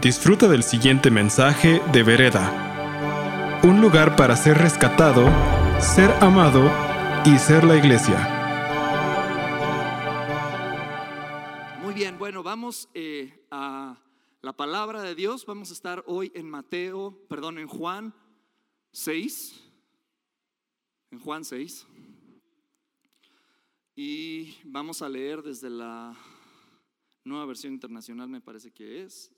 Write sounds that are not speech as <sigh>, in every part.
Disfruta del siguiente mensaje de Vereda. Un lugar para ser rescatado, ser amado y ser la iglesia. Muy bien, bueno, vamos eh, a la palabra de Dios. Vamos a estar hoy en Mateo, perdón, en Juan 6. En Juan 6. Y vamos a leer desde la nueva versión internacional, me parece que es.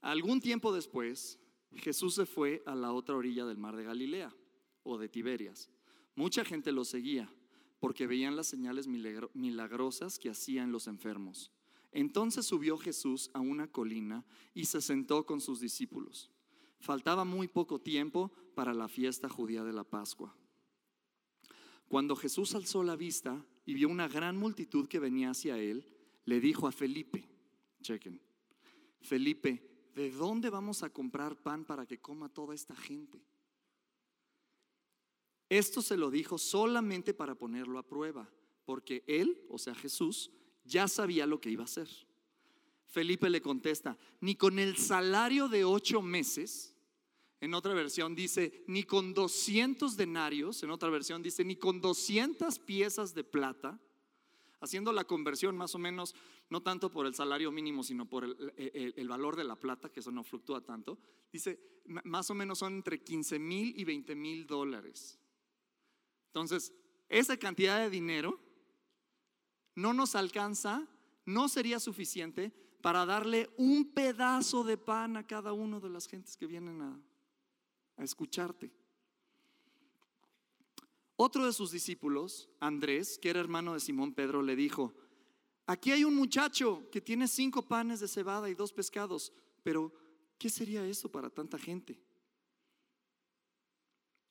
Algún tiempo después, Jesús se fue a la otra orilla del mar de Galilea o de Tiberias. Mucha gente lo seguía porque veían las señales milagrosas que hacían los enfermos. Entonces subió Jesús a una colina y se sentó con sus discípulos. Faltaba muy poco tiempo para la fiesta judía de la Pascua. Cuando Jesús alzó la vista y vio una gran multitud que venía hacia él, le dijo a Felipe, chequen, Felipe, ¿de dónde vamos a comprar pan para que coma toda esta gente? Esto se lo dijo solamente para ponerlo a prueba, porque él, o sea Jesús, ya sabía lo que iba a hacer. Felipe le contesta, ni con el salario de ocho meses, en otra versión dice, ni con 200 denarios, en otra versión dice, ni con 200 piezas de plata, haciendo la conversión más o menos, no tanto por el salario mínimo, sino por el, valor de la plata, que eso no fluctúa tanto, dice, más o menos son entre 15 mil y 20 mil dólares. Entonces, esa cantidad de dinero no nos alcanza, no sería suficiente para darle un pedazo de pan a cada uno de las gentes que vienen a, escucharte. Otro de sus discípulos, Andrés, que era hermano de Simón Pedro, le dijo, aquí hay un muchacho que tiene cinco panes de cebada y dos pescados, pero ¿qué sería eso para tanta gente?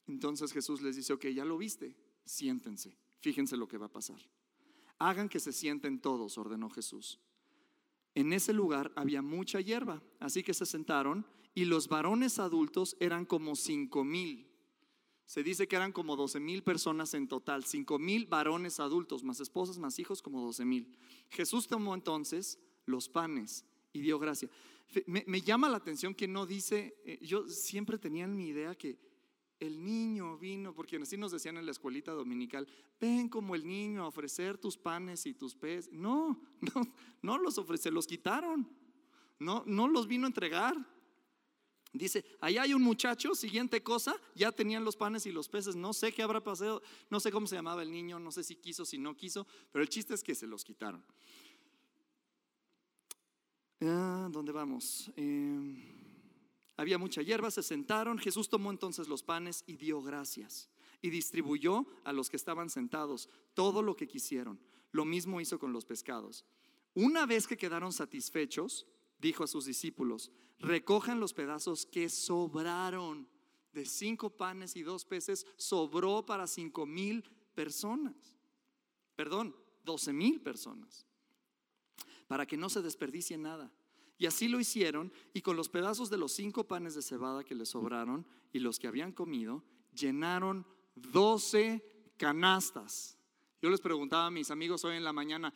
Entonces Jesús les dice, ok, ya lo viste, siéntense, fíjense lo que va a pasar. Hagan que se sienten todos, ordenó Jesús. En ese lugar había mucha hierba, así que se sentaron y los varones adultos eran como cinco mil. Se dice que eran como 12 mil personas en total, 5 mil varones adultos, más esposas, más hijos, como 12 mil. Jesús tomó entonces los panes y dio gracia. Me, llama la atención que no dice, eh, yo siempre tenía en mi idea que el niño vino, porque así nos decían en la escuelita dominical, ven como el niño a ofrecer tus panes y tus peces. No, <laughs> no, no los ofrece, los quitaron. No, no los vino a entregar. Dice, allá hay un muchacho, siguiente cosa, ya tenían los panes y los peces, no sé qué habrá pasado, no sé cómo se llamaba el niño, no sé si quiso, si no quiso, pero el chiste es que se los quitaron. Ah, ¿Dónde vamos? Em, había mucha hierba, se sentaron, Jesús tomó entonces los panes y dio gracias y distribuyó a los que estaban sentados todo lo que quisieron. Lo mismo hizo con los pescados. Una vez que quedaron satisfechos, dijo a sus discípulos, recojan los pedazos que sobraron de cinco panes y dos peces, sobró para cinco mil personas. Perdón, doce mil personas. Para que no se desperdicie nada. Y así lo hicieron, y con los pedazos de los cinco panes de cebada que les sobraron y los que habían comido, llenaron doce canastas. Yo les preguntaba a mis amigos hoy en la mañana,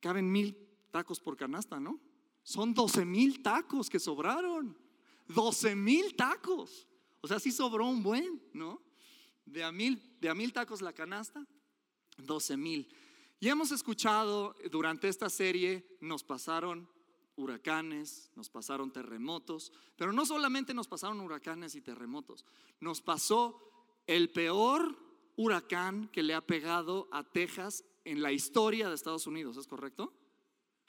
caben mil tacos por canasta, ¿no? Son 12 mil tacos que sobraron. 12 mil tacos. O sea, sí sobró un buen, ¿no? De a mil, de a mil tacos la canasta, 12 mil. Y hemos escuchado durante esta serie, nos pasaron huracanes, nos pasaron terremotos, pero no solamente nos pasaron huracanes y terremotos, nos pasó el peor huracán que le ha pegado a Texas en la historia de Estados Unidos, ¿es correcto?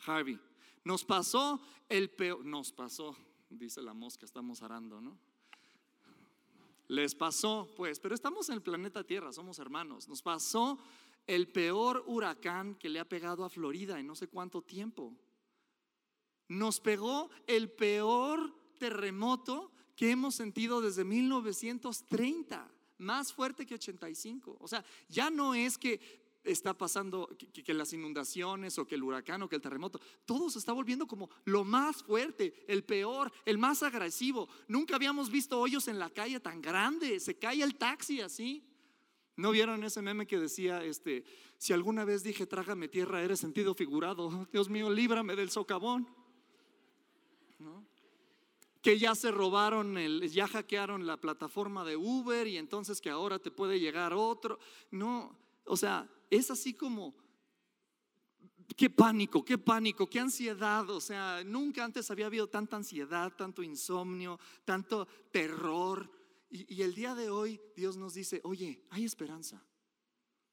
Harvey. Nos pasó el peor, nos pasó, dice la mosca, estamos arando, ¿no? Les pasó, pues, pero estamos en el planeta Tierra, somos hermanos. Nos pasó el peor huracán que le ha pegado a Florida en no sé cuánto tiempo. Nos pegó el peor terremoto que hemos sentido desde 1930, más fuerte que 85. O sea, ya no es que está pasando, que, las inundaciones o que el huracán o que el terremoto, todo se está volviendo como lo más fuerte, el peor, el más agresivo. Nunca habíamos visto hoyos en la calle tan grandes, se cae el taxi así. ¿No vieron ese meme que decía, este, si alguna vez dije trágame tierra, eres sentido figurado, Dios mío, líbrame del socavón? que ya se robaron, el, ya hackearon la plataforma de Uber y entonces que ahora te puede llegar otro. No, o sea, es así como, qué pánico, qué pánico, qué ansiedad. O sea, nunca antes había habido tanta ansiedad, tanto insomnio, tanto terror. Y, el día de hoy Dios nos dice, oye, hay esperanza.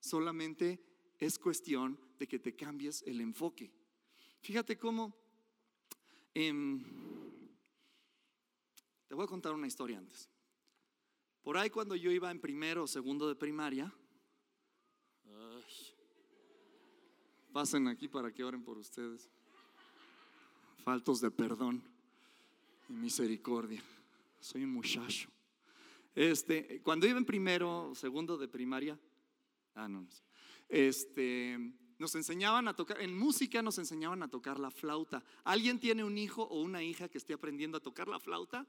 Solamente es cuestión de que te cambies el enfoque. Fíjate cómo... Em, te voy a contar una historia antes. Por ahí cuando yo iba en primero o segundo de primaria, pasen aquí para que oren por ustedes. Faltos de perdón y misericordia. Soy un muchacho. Este, cuando iba en primero segundo de primaria, ah, no. Este, nos enseñaban a tocar, en música nos enseñaban a tocar la flauta. ¿Alguien tiene un hijo o una hija que esté aprendiendo a tocar la flauta?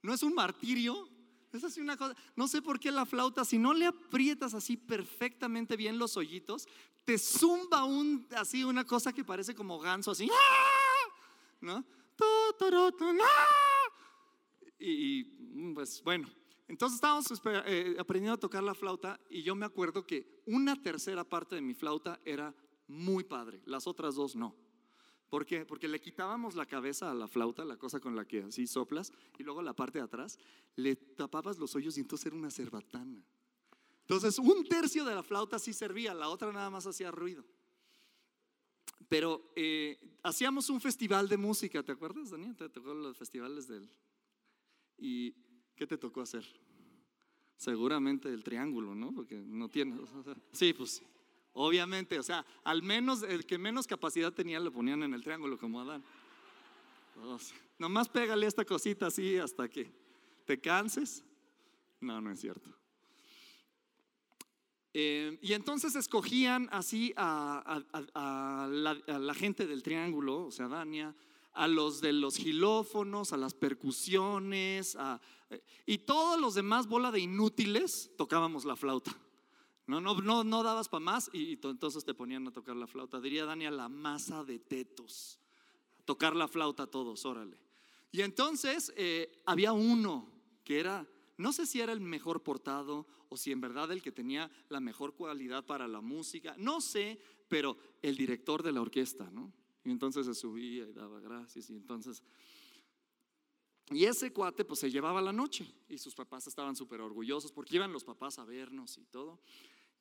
¿No es un martirio? Es así una cosa. No sé por qué la flauta, si no le aprietas así perfectamente bien los hoyitos, te zumba un, así una cosa que parece como ganso, así. ¿No? Y, pues bueno, entonces estábamos eh, aprendiendo a tocar la flauta y yo me acuerdo que una tercera parte de mi flauta era muy padre, las otras dos no. ¿Por qué? Porque le quitábamos la cabeza a la flauta, la cosa con la que así soplas, y luego la parte de atrás, le tapabas los hoyos y entonces era una cerbatana. Entonces, un tercio de la flauta sí servía, la otra nada más hacía ruido. Pero eh, hacíamos un festival de música, ¿te acuerdas, Daniel? Te tocó los festivales del... ¿Y qué te tocó hacer? Seguramente el triángulo, ¿no? Porque no tiene... Sí, pues Obviamente, o sea, al menos el que menos capacidad tenía lo ponían en el triángulo como Adán. nomás pégale esta cosita así hasta que te canses. No, no es cierto. Eh, y entonces escogían así a, la, gente del triángulo, o sea, Dania, a los de los gilófonos, a las percusiones, eh, y todos los demás bola de inútiles tocábamos la flauta. No, no, no, no dabas para más y, entonces te ponían a tocar la flauta. Diría Daniel, la masa de tetos. Tocar la flauta todos, órale. Y entonces eh, había uno que era, no sé si era el mejor portado o si en verdad el que tenía la mejor cualidad para la música, no sé, pero el director de la orquesta, ¿no? Y entonces se subía y daba gracias y entonces y ese cuate pues se llevaba la noche y sus papás estaban súper orgullosos porque iban los papás a vernos y todo.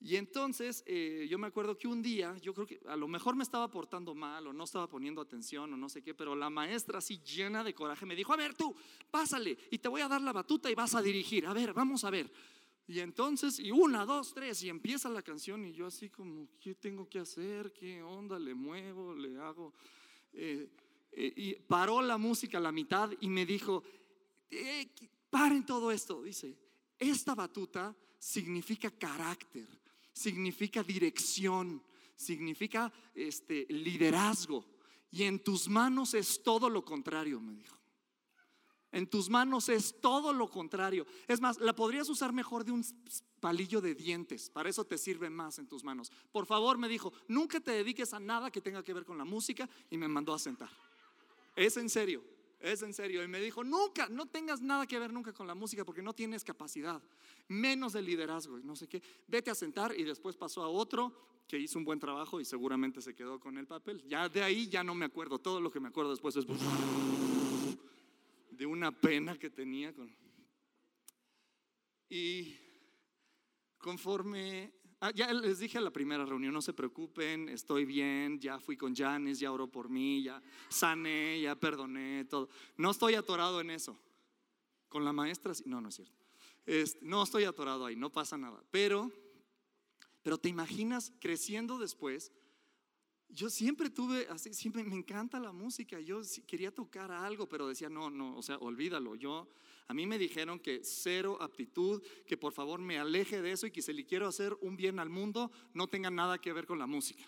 Y entonces eh, yo me acuerdo que un día, yo creo que a lo mejor me estaba portando mal o no estaba poniendo atención o no sé qué, pero la maestra así llena de coraje me dijo, a ver tú, pásale y te voy a dar la batuta y vas a dirigir, a ver, vamos a ver. Y entonces, y una, dos, tres, y empieza la canción y yo así como, ¿qué tengo que hacer? ¿Qué onda? ¿Le muevo? ¿Le hago? Eh, eh, y paró la música a la mitad y me dijo, paren todo esto, dice, esta batuta significa carácter, significa dirección, significa este, liderazgo. Y en tus manos es todo lo contrario, me dijo. En tus manos es todo lo contrario. Es más, la podrías usar mejor de un palillo de dientes. Para eso te sirve más en tus manos. Por favor, me dijo, nunca te dediques a nada que tenga que ver con la música y me mandó a sentar. Es en serio, es en serio. Y me dijo, nunca, no tengas nada que ver nunca con la música porque no tienes capacidad, menos de liderazgo y no sé qué. Vete a sentar y después pasó a otro que hizo un buen trabajo y seguramente se quedó con el papel. Ya de ahí ya no me acuerdo. Todo lo que me acuerdo después es de una pena que tenía con... Y conforme ya les dije a la primera reunión, no se preocupen, estoy bien, ya fui con Janes, ya oró por mí, ya sané, ya perdoné, todo. No estoy atorado en eso. Con la maestra, no, no es cierto. no estoy atorado ahí, no pasa nada. Pero, pero te imaginas creciendo después. Yo siempre tuve, así, siempre me encanta la música. Yo quería tocar algo, pero decía, no, no, o sea, olvídalo. Yo a mí me dijeron que cero aptitud, que por favor me aleje de eso y que si le quiero hacer un bien al mundo, no tenga nada que ver con la música.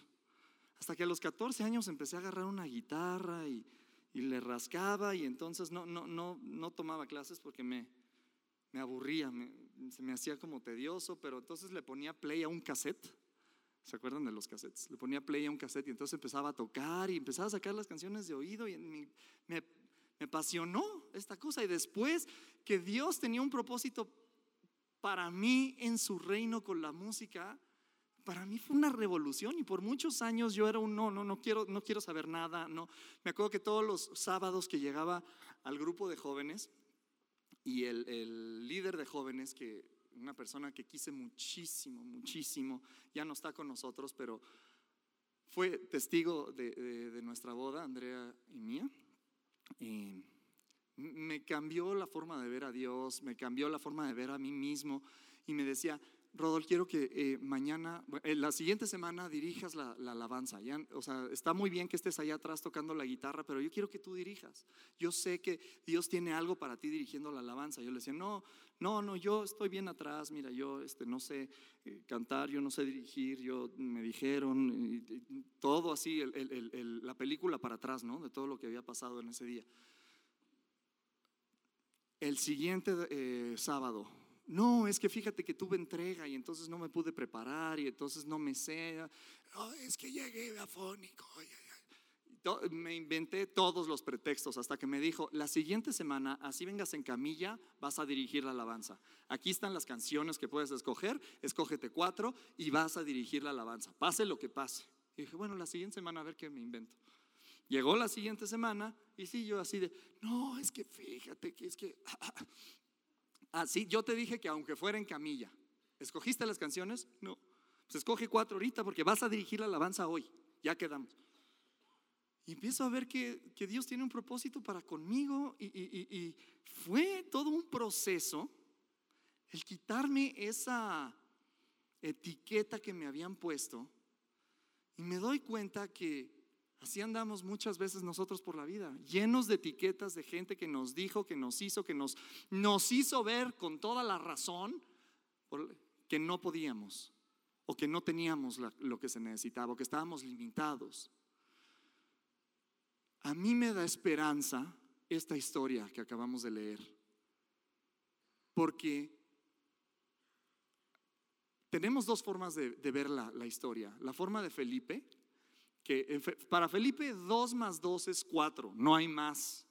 Hasta que a los 14 años empecé a agarrar una guitarra y, le rascaba y entonces no, no, no, no tomaba clases porque me, me aburría, se me hacía como tedioso, pero entonces le ponía play a un cassette. ¿Se acuerdan de los cassettes? Le ponía play a un cassette y entonces empezaba a tocar y empezaba a sacar las canciones de oído y me me apasionó esta cosa. Y después que Dios tenía un propósito para mí en su reino con la música, para mí fue una revolución y por muchos años yo era un no, no, no quiero, no quiero saber nada, no. Me acuerdo que todos los sábados que llegaba al grupo de jóvenes y el, el líder de jóvenes, que una persona que quise muchísimo, muchísimo, ya no está con nosotros, pero fue testigo de, de, nuestra boda, Andrea y mía. Me cambió la forma de ver a Dios, me cambió la forma de ver a mí mismo y me decía, Rodol, quiero que eh, mañana, eh, la siguiente semana dirijas la, alabanza. o sea, está muy bien que estés allá atrás tocando la guitarra, pero yo quiero que tú dirijas. Yo sé que Dios tiene algo para ti dirigiendo la alabanza. Yo le decía, no, no, no, yo estoy bien atrás. Mira, yo este, no sé eh, cantar, yo no sé dirigir. Yo me dijeron todo así, la película para atrás, ¿no? De todo lo que había pasado en ese día. El siguiente sábado no, es que fíjate que tuve entrega y entonces no me pude preparar y entonces no me sé. es que llegué afónico. Me inventé todos los pretextos hasta que me dijo, la siguiente semana, así vengas en camilla, vas a dirigir la alabanza. Aquí están las canciones que puedes escoger, escógete cuatro y vas a dirigir la alabanza, pase lo que pase. Y dije, bueno, la siguiente semana a ver qué me invento. Llegó la siguiente semana y sí, yo así de, no, es que fíjate que es que <laughs> Así, ah, yo te dije que aunque fuera en camilla, ¿escogiste las canciones? No. Pues escoge cuatro ahorita porque vas a dirigir la alabanza hoy. Ya quedamos. Y empiezo a ver que, Dios tiene un propósito para conmigo y fue todo un proceso el quitarme esa etiqueta que me habían puesto y me doy cuenta que Así andamos muchas veces nosotros por la vida, llenos de etiquetas de gente que nos dijo, que nos hizo, que nos, nos hizo ver con toda la razón que no podíamos o que no teníamos lo que se necesitaba o que estábamos limitados. A mí me da esperanza esta historia que acabamos de leer, porque tenemos dos formas de, ver la, la historia. La forma de Felipe, que para Felipe 2 más 2 es 4, no hay más.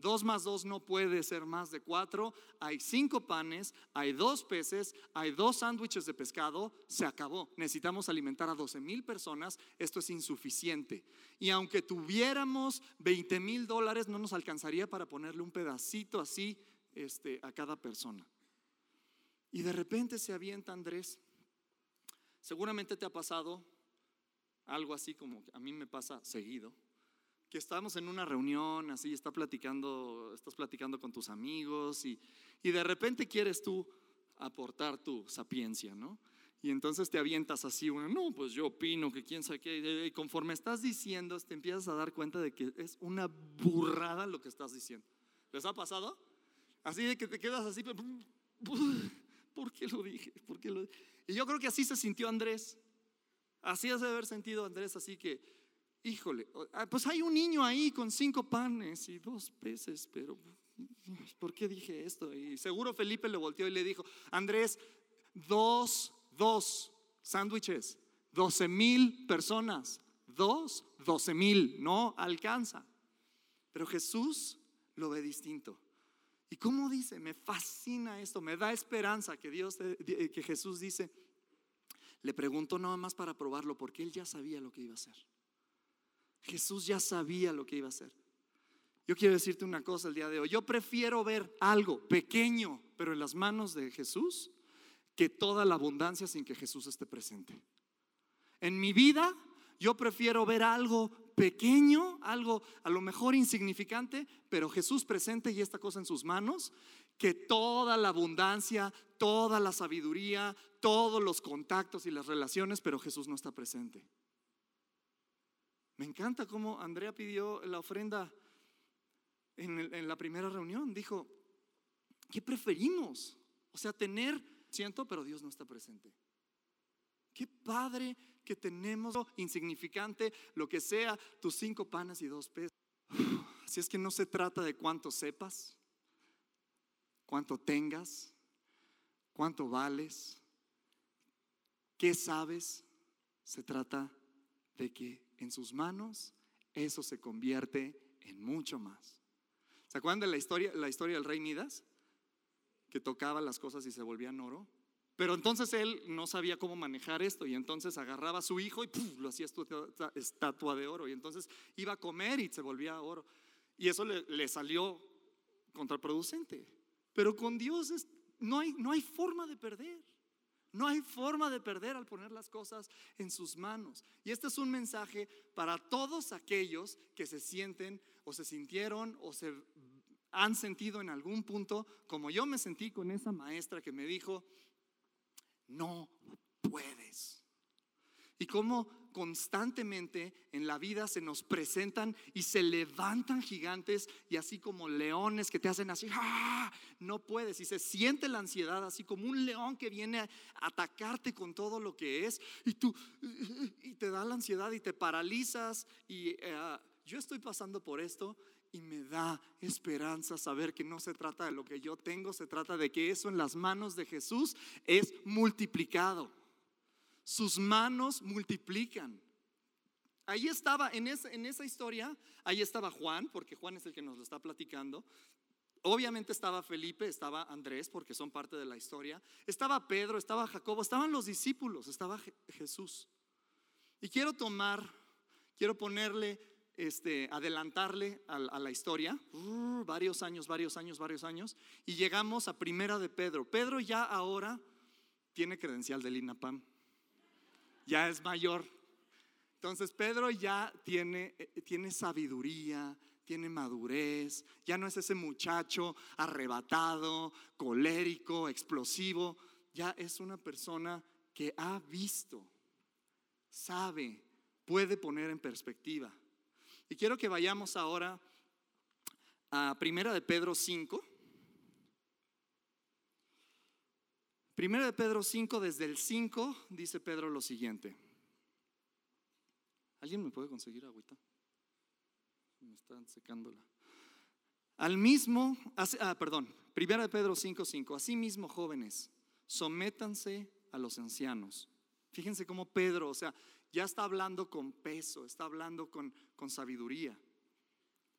2 más 2 no puede ser más de 4. Hay 5 panes, hay 2 peces, hay 2 sándwiches de pescado. Se acabó. Necesitamos alimentar a 12 mil personas. Esto es insuficiente. Y aunque tuviéramos 20 mil dólares, no nos alcanzaría para ponerle un pedacito así este, a cada persona. Y de repente se avienta Andrés. Seguramente te ha pasado algo así como a mí me pasa seguido, que estamos en una reunión, así, está platicando, estás platicando con tus amigos y, y de repente quieres tú aportar tu sapiencia, ¿no? Y entonces te avientas así, bueno, no, pues yo opino que quién sabe qué, y conforme estás diciendo, te empiezas a dar cuenta de que es una burrada lo que estás diciendo. ¿Les ha pasado? Así de que te quedas así, ¿por qué lo dije? ¿Por qué lo Y yo creo que así se sintió Andrés. Así has haber sentido Andrés, así que, híjole, ah, pues hay un niño ahí con cinco panes y dos peces, pero ¿por qué dije esto? Y seguro Felipe le volteó y le dijo, Andrés, dos, dos sándwiches, doce mil personas, dos, doce mil, no alcanza. Pero Jesús lo ve distinto. ¿Y cómo dice? Me fascina esto, me da esperanza que Dios, que Jesús dice, le preguntó nada más para probarlo porque él ya sabía lo que iba a hacer. Jesús ya sabía lo que iba a hacer. Yo quiero decirte una cosa el día de hoy. Yo prefiero ver algo pequeño, pero en las manos de Jesús, que toda la abundancia sin que Jesús esté presente. En mi vida, yo prefiero ver algo pequeño, algo a lo mejor insignificante, pero Jesús presente y esta cosa en sus manos, que toda la abundancia, toda la sabiduría, todos los contactos y las relaciones, pero Jesús no está presente. Me encanta cómo Andrea pidió la ofrenda en, la primera reunión. Dijo, ¿qué preferimos? O sea, tener, siento, pero Dios no está presente. Qué padre que tenemos insignificante, lo que sea, tus cinco panes y dos pesos. Así es que no se trata de cuánto sepas, cuánto tengas, cuánto vales, qué sabes. Se trata de que en sus manos eso se convierte en mucho más. ¿Se acuerdan de la historia, la historia del rey Midas? Que tocaba las cosas y se volvían oro. Pero entonces él no sabía cómo manejar esto y entonces agarraba a su hijo y lo hacía estatua de oro y entonces iba a comer y se volvía oro. Y eso le, salió contraproducente. Pero con Dios no, hay, no hay forma de perder. No hay forma de perder al poner las cosas en sus manos. Y este es un mensaje para todos aquellos que se sienten o se sintieron o se han sentido en algún punto, como yo me sentí con esa maestra que me dijo, no puedes. Y cómo constantemente en la vida se nos presentan y se levantan gigantes y así como leones que te hacen así, ¡ah! no puedes. Y se siente la ansiedad así como un león que viene a atacarte con todo lo que es y tú, y te da la ansiedad y te paralizas. Y eh, yo estoy pasando por esto y me da esperanza saber que no se trata de lo que yo tengo, se trata de que eso en las manos de Jesús es multiplicado. Sus manos multiplican. Ahí estaba, en esa, en esa historia, ahí estaba Juan, porque Juan es el que nos lo está platicando. Obviamente estaba Felipe, estaba Andrés, porque son parte de la historia. Estaba Pedro, estaba Jacobo, estaban los discípulos, estaba Jesús. Y quiero tomar, quiero ponerle este, adelantarle a, la historia, uh, varios años, varios años, varios años, y llegamos a Primera de Pedro. Pedro ya ahora tiene credencial del INAPAM, ya es mayor. Entonces Pedro ya tiene, eh, tiene sabiduría, tiene madurez, ya no es ese muchacho arrebatado, colérico, explosivo, ya es una persona que ha visto, sabe, puede poner en perspectiva. Y quiero que vayamos ahora a Primera de Pedro 5. Primera de Pedro 5, desde el 5, dice Pedro lo siguiente. ¿Alguien me puede conseguir agüita? Me están secándola. Al mismo, ah, perdón, Primera de Pedro 5, 5. Asimismo, jóvenes, sométanse a los ancianos. Fíjense cómo Pedro, o sea, ya está hablando con peso, está hablando con, con sabiduría.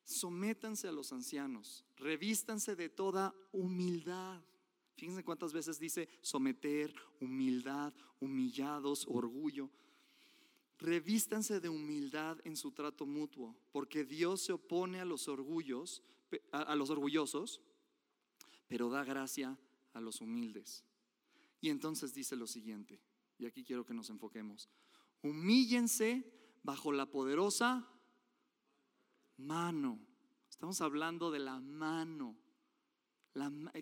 Sométanse a los ancianos, revístanse de toda humildad. Fíjense cuántas veces dice someter, humildad, humillados, orgullo. Revístanse de humildad en su trato mutuo, porque Dios se opone a los orgullos, a los orgullosos, pero da gracia a los humildes. Y entonces dice lo siguiente, y aquí quiero que nos enfoquemos humíllense bajo la poderosa mano. Estamos hablando de la mano.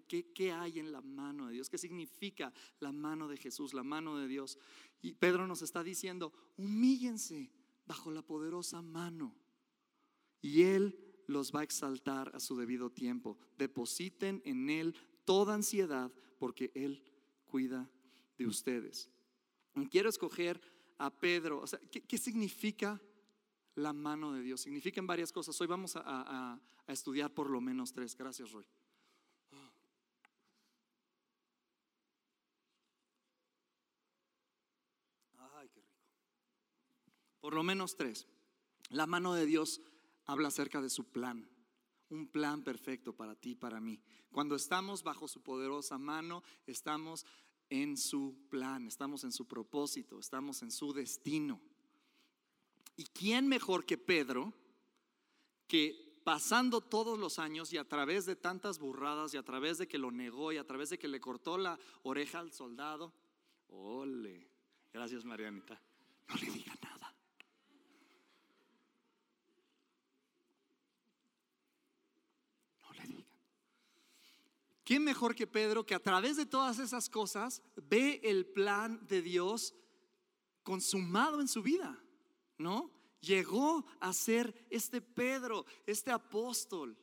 ¿Qué, hay en la mano de Dios? ¿Qué significa la mano de Jesús, la mano de Dios? Y Pedro nos está diciendo, humíllense bajo la poderosa mano. Y Él los va a exaltar a su debido tiempo. Depositen en Él toda ansiedad porque Él cuida de ustedes. Quiero escoger a Pedro. O sea, ¿qué, significa la mano de Dios? Significan varias cosas. Hoy vamos a, estudiar por lo menos tres. Gracias, Roy. Ay, qué rico. Por lo menos tres. La mano de Dios habla acerca de su plan. Un plan perfecto para ti, para mí. Cuando estamos bajo su poderosa mano, estamos en su plan, estamos en su propósito, estamos en su destino. ¿Y quién mejor que Pedro que pasando todos los años y a través de tantas burradas y a través de que lo negó y a través de que le cortó la oreja al soldado? Ole, gracias Marianita, no le diga nada. ¿Quién mejor que Pedro que a través de todas esas cosas ve el plan de Dios consumado en su vida? ¿No? Llegó a ser este Pedro, este apóstol.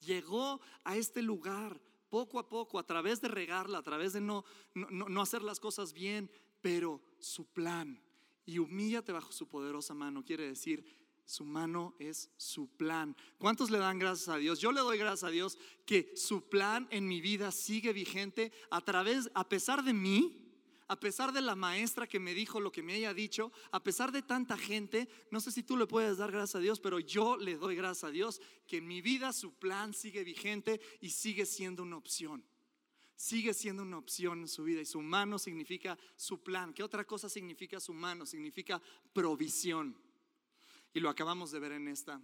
Llegó a este lugar poco a poco, a través de regarla, a través de no, no, no hacer las cosas bien, pero su plan. Y humíllate bajo su poderosa mano, quiere decir, su mano es su plan. ¿Cuántos le dan gracias a Dios? Yo le doy gracias a Dios que su plan en mi vida sigue vigente a través, a pesar de mí, a pesar de la maestra que me dijo lo que me haya dicho, a pesar de tanta gente, no sé si tú le puedes dar gracias a Dios, pero yo le doy gracias a Dios que en mi vida su plan sigue vigente y sigue siendo una opción. Sigue siendo una opción en su vida y su mano significa su plan. ¿Qué otra cosa significa su mano? Significa provisión. Y lo acabamos de ver en esta,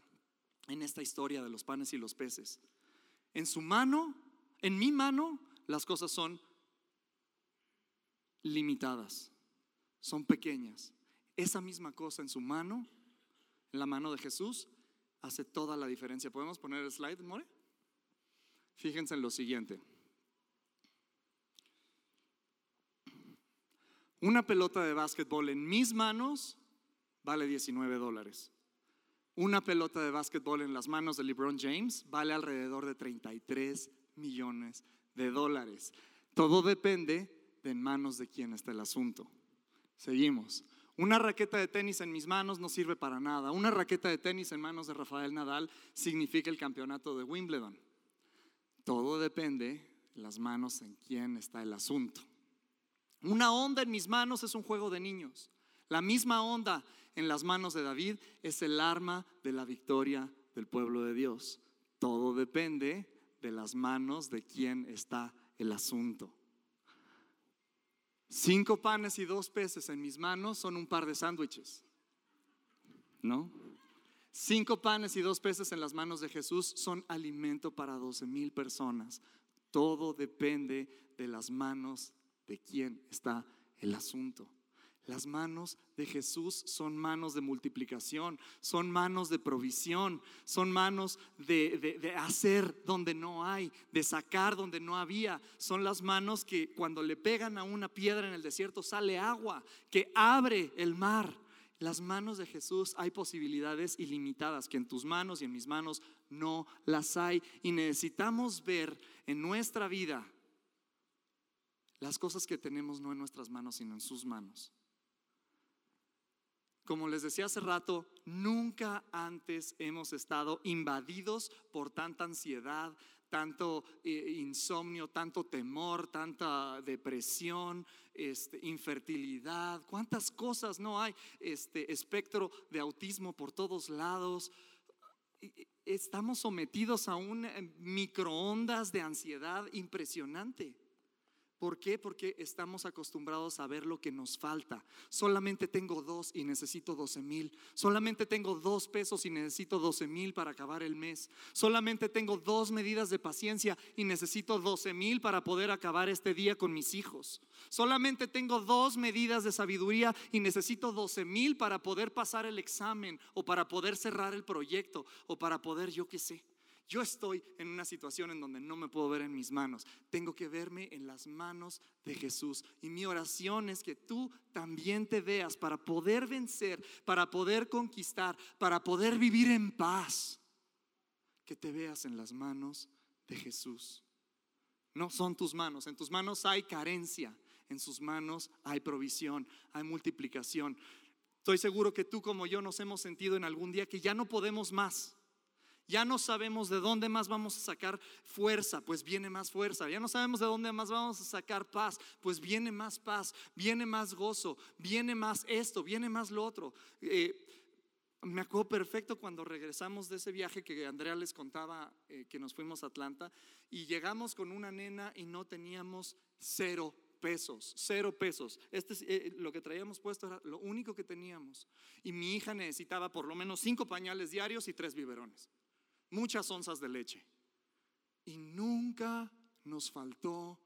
en esta historia de los panes y los peces. En su mano, en mi mano, las cosas son limitadas, son pequeñas. Esa misma cosa en su mano, en la mano de Jesús, hace toda la diferencia. ¿Podemos poner el slide, More? Fíjense en lo siguiente. Una pelota de básquetbol en mis manos vale 19 dólares. Una pelota de básquetbol en las manos de LeBron James vale alrededor de 33 millones de dólares. Todo depende de en manos de quién está el asunto. Seguimos. Una raqueta de tenis en mis manos no sirve para nada. Una raqueta de tenis en manos de Rafael Nadal significa el campeonato de Wimbledon. Todo depende de las manos en quién está el asunto. Una onda en mis manos es un juego de niños. La misma onda en las manos de David es el arma de la victoria del pueblo de Dios. Todo depende de las manos de quién está el asunto. Cinco panes y dos peces en mis manos son un par de sándwiches. ¿No? Cinco panes y dos peces en las manos de Jesús son alimento para doce mil personas. Todo depende de las manos de quién está el asunto. Las manos de Jesús son manos de multiplicación, son manos de provisión, son manos de, hacer donde no hay, de sacar donde no había. Son las manos que cuando le pegan a una piedra en el desierto sale agua, que abre el mar. Las manos de Jesús hay posibilidades ilimitadas que en tus manos y en mis manos no las hay. Y necesitamos ver en nuestra vida las cosas que tenemos no en nuestras manos, sino en sus manos. Como les decía hace rato, nunca antes hemos estado invadidos por tanta ansiedad, tanto eh, insomnio, tanto temor, tanta depresión, este, infertilidad, cuántas cosas no hay, este espectro de autismo por todos lados. Estamos sometidos a un eh, microondas de ansiedad impresionante. ¿Por qué? Porque estamos acostumbrados a ver lo que nos falta. Solamente tengo dos y necesito doce mil. Solamente tengo dos pesos y necesito doce mil para acabar el mes. Solamente tengo dos medidas de paciencia y necesito doce mil para poder acabar este día con mis hijos. Solamente tengo dos medidas de sabiduría y necesito doce mil para poder pasar el examen o para poder cerrar el proyecto o para poder, yo qué sé. Yo estoy en una situación en donde no me puedo ver en mis manos. Tengo que verme en las manos de Jesús. Y mi oración es que tú también te veas para poder vencer, para poder conquistar, para poder vivir en paz. Que te veas en las manos de Jesús. No son tus manos. En tus manos hay carencia. En sus manos hay provisión, hay multiplicación. Estoy seguro que tú como yo nos hemos sentido en algún día que ya no podemos más ya no sabemos de dónde más vamos a sacar fuerza, pues viene más fuerza. Ya no sabemos de dónde más vamos a sacar paz, pues viene más paz, viene más gozo, viene más esto, viene más lo otro. Eh, me acuerdo perfecto cuando regresamos de ese viaje que Andrea les contaba eh, que nos fuimos a Atlanta y llegamos con una nena y no teníamos cero pesos, cero pesos. Este, eh, lo que traíamos puesto era lo único que teníamos. Y mi hija necesitaba por lo menos cinco pañales diarios y tres biberones muchas onzas de leche. Y nunca nos faltó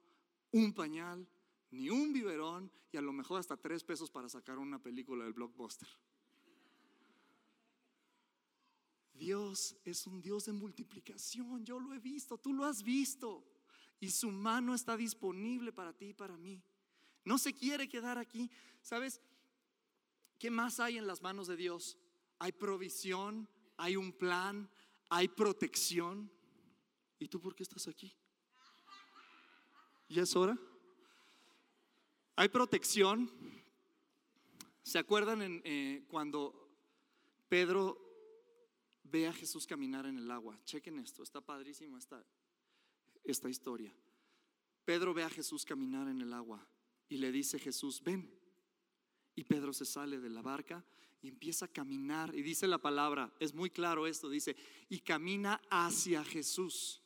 un pañal, ni un biberón, y a lo mejor hasta tres pesos para sacar una película del blockbuster. Dios es un Dios de multiplicación, yo lo he visto, tú lo has visto, y su mano está disponible para ti y para mí. No se quiere quedar aquí. ¿Sabes? ¿Qué más hay en las manos de Dios? Hay provisión, hay un plan, hay protección. ¿Y tú por qué estás aquí? ¿Ya es hora? Hay protección. ¿Se acuerdan eh, cuando Pedro ve a Jesús caminar en el agua? Chequen esto, está padrísimo esta, esta historia. Pedro ve a Jesús caminar en el agua Y le dice Jesús, ven. Y Pedro se sale de la barca y empieza a caminar. Y dice la palabra, es muy claro esto, dice, y camina hacia Jesús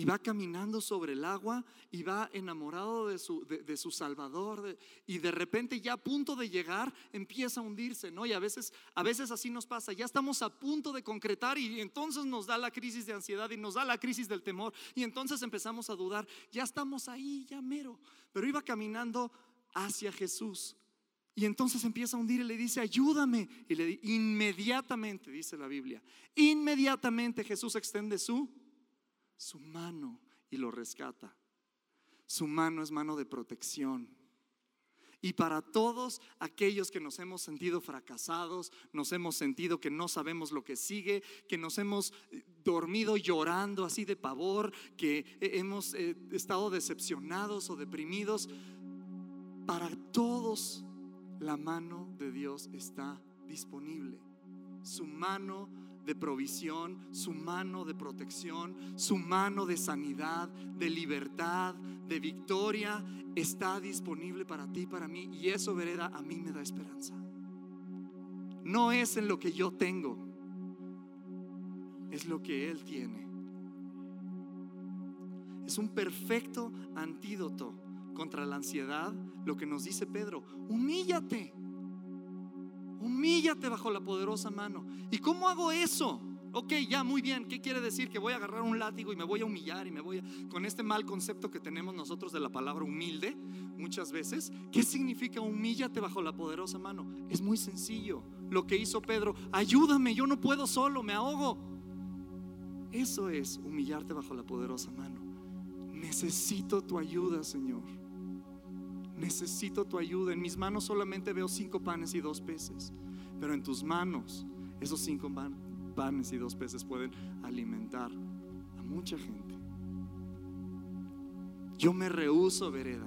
y va caminando sobre el agua y va enamorado de su, de, su Salvador y de repente ya a punto de llegar empieza a hundirse, ¿no? Y a veces, a veces así nos pasa, ya estamos a punto de concretar y entonces nos da la crisis de ansiedad y nos da la crisis del temor y entonces empezamos a dudar, ya estamos ahí, ya mero, pero iba caminando hacia Jesús. Y entonces empieza a hundir y le dice, ayúdame. Y le inmediatamente, dice la Biblia, inmediatamente Jesús extiende su su mano y lo rescata. Su mano es mano de protección. Y para todos aquellos que nos hemos sentido fracasados, nos hemos sentido que no sabemos lo que sigue, que nos hemos eh, dormido llorando así de pavor, que hemos eh, estado decepcionados o deprimidos, para todos la mano de Dios está disponible. Su mano de provisión, su mano de protección, su mano de sanidad, de libertad, de victoria, está disponible para ti, para mí. Y eso, vereda, a mí me da esperanza. No es en lo que yo tengo, es lo que Él tiene. Es un perfecto antídoto contra la ansiedad, lo que nos dice Pedro. Humíllate. Humíllate bajo la poderosa mano. ¿Y cómo hago eso? Ok, ya, muy bien. ¿Qué quiere decir? Que voy a agarrar un látigo y me voy a humillar y me voy a... Con este mal concepto que tenemos nosotros de la palabra humilde muchas veces. ¿Qué significa humíllate bajo la poderosa mano? Es muy sencillo. Lo que hizo Pedro, ayúdame, yo no puedo solo, me ahogo. Eso es humillarte bajo la poderosa mano. Necesito tu ayuda, Señor necesito tu ayuda. En mis manos solamente veo cinco panes y dos peces, pero en tus manos esos cinco panes y dos peces pueden alimentar a mucha gente. Yo me rehuso, vereda,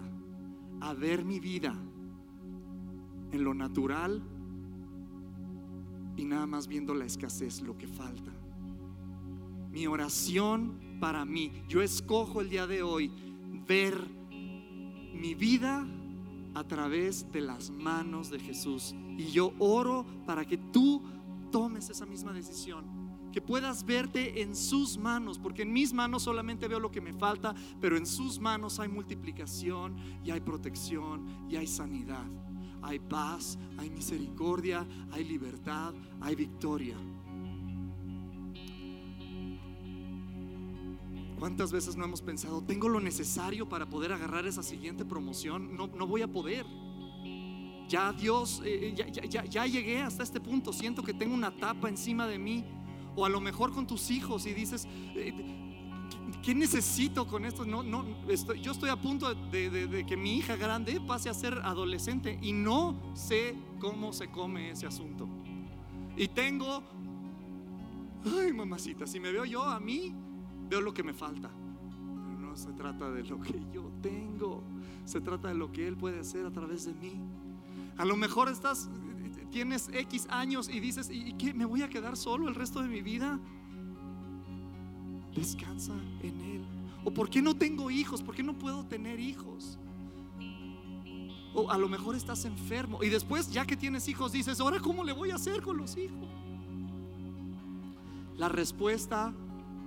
a ver mi vida en lo natural y nada más viendo la escasez, lo que falta. Mi oración para mí, yo escojo el día de hoy ver mi vida a través de las manos de Jesús. Y yo oro para que tú tomes esa misma decisión. Que puedas verte en sus manos, porque en mis manos solamente veo lo que me falta, pero en sus manos hay multiplicación y hay protección y hay sanidad. Hay paz, hay misericordia, hay libertad, hay victoria. ¿Cuántas veces no hemos pensado, tengo lo necesario para poder agarrar esa siguiente promoción? No, no voy a poder. Ya Dios, eh, eh, ya, ya, llegué hasta este punto, siento que tengo una tapa encima de mí. O a lo mejor con tus hijos y dices, eh, ¿qué necesito con esto? No, no, estoy, yo estoy a punto de, de, que mi hija grande pase a ser adolescente y no sé cómo se come ese asunto. Y tengo, ay mamacita, si me veo yo a mí, veo lo que me falta. Pero no se trata de lo que yo tengo, se trata de lo que Él puede hacer a través de mí. A lo mejor estás, tienes X años y dices, ¿y qué? ¿Me voy a quedar solo el resto de mi vida? Descansa en Él. ¿O por qué no tengo hijos? ¿Por qué no puedo tener hijos? O a lo mejor estás enfermo y después ya que tienes hijos dices, ahora ¿cómo le voy a hacer con los hijos? La respuesta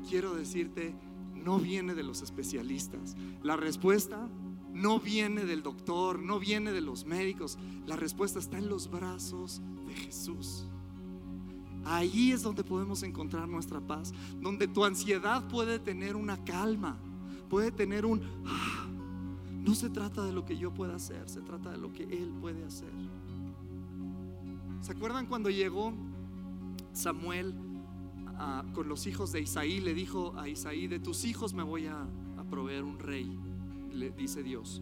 quiero decirte, no viene de los especialistas. La respuesta no viene del doctor, no viene de los médicos. La respuesta está en los brazos de Jesús. Ahí es donde podemos encontrar nuestra paz, donde tu ansiedad puede tener una calma, puede tener un... Ah, no se trata de lo que yo pueda hacer, se trata de lo que Él puede hacer. ¿Se acuerdan cuando llegó Samuel con los hijos de Isaí, le dijo a Isaí, de tus hijos me voy a, proveer un rey, le dice Dios.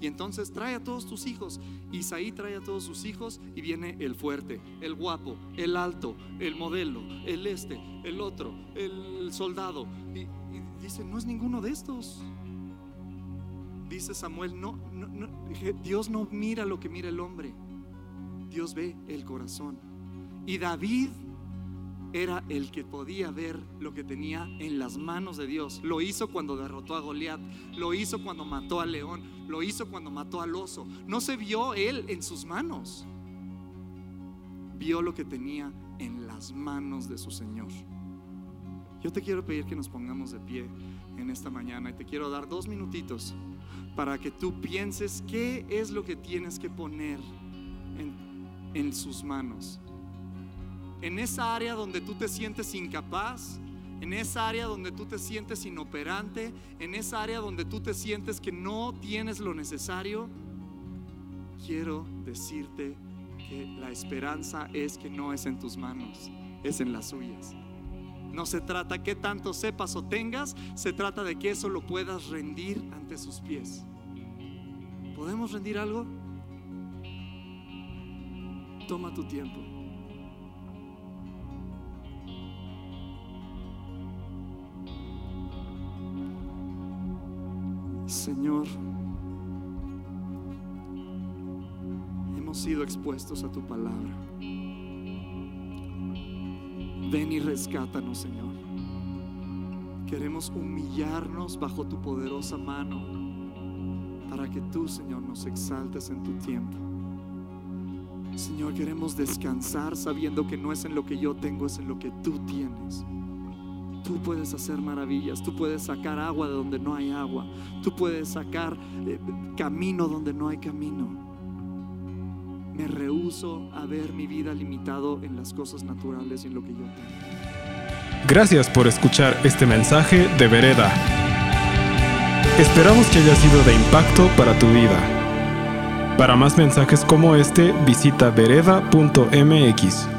Y entonces trae a todos tus hijos. Isaí trae a todos sus hijos y viene el fuerte, el guapo, el alto, el modelo, el este, el otro, el soldado. Y, dice, no es ninguno de estos. Dice Samuel, no, no, Dios no mira lo que mira el hombre. Dios ve el corazón. Y David era el que podía ver lo que tenía en las manos de Dios. Lo hizo cuando derrotó a Goliat, lo hizo cuando mató al león, lo hizo cuando mató al oso. No se vio él en sus manos, vio lo que tenía en las manos de su Señor. Yo te quiero pedir que nos pongamos de pie en esta mañana y te quiero dar dos minutitos para que tú pienses qué es lo que tienes que poner en, en sus manos. En esa área donde tú te sientes incapaz, en esa área donde tú te sientes inoperante, en esa área donde tú te sientes que no tienes lo necesario, quiero decirte que la esperanza es que no es en tus manos, es en las suyas. No se trata que tanto sepas o tengas, se trata de que eso lo puedas rendir ante sus pies. ¿Podemos rendir algo? Toma tu tiempo. Señor, hemos sido expuestos a tu palabra. Ven y rescátanos, Señor. Queremos humillarnos bajo tu poderosa mano para que tú, Señor, nos exaltes en tu tiempo. Señor, queremos descansar sabiendo que no es en lo que yo tengo, es en lo que tú tienes. Tú puedes hacer maravillas, tú puedes sacar agua de donde no hay agua, tú puedes sacar eh, camino donde no hay camino. Me rehuso a ver mi vida limitado en las cosas naturales y en lo que yo tengo. Gracias por escuchar este mensaje de Vereda. Esperamos que haya sido de impacto para tu vida. Para más mensajes como este, visita vereda.mx.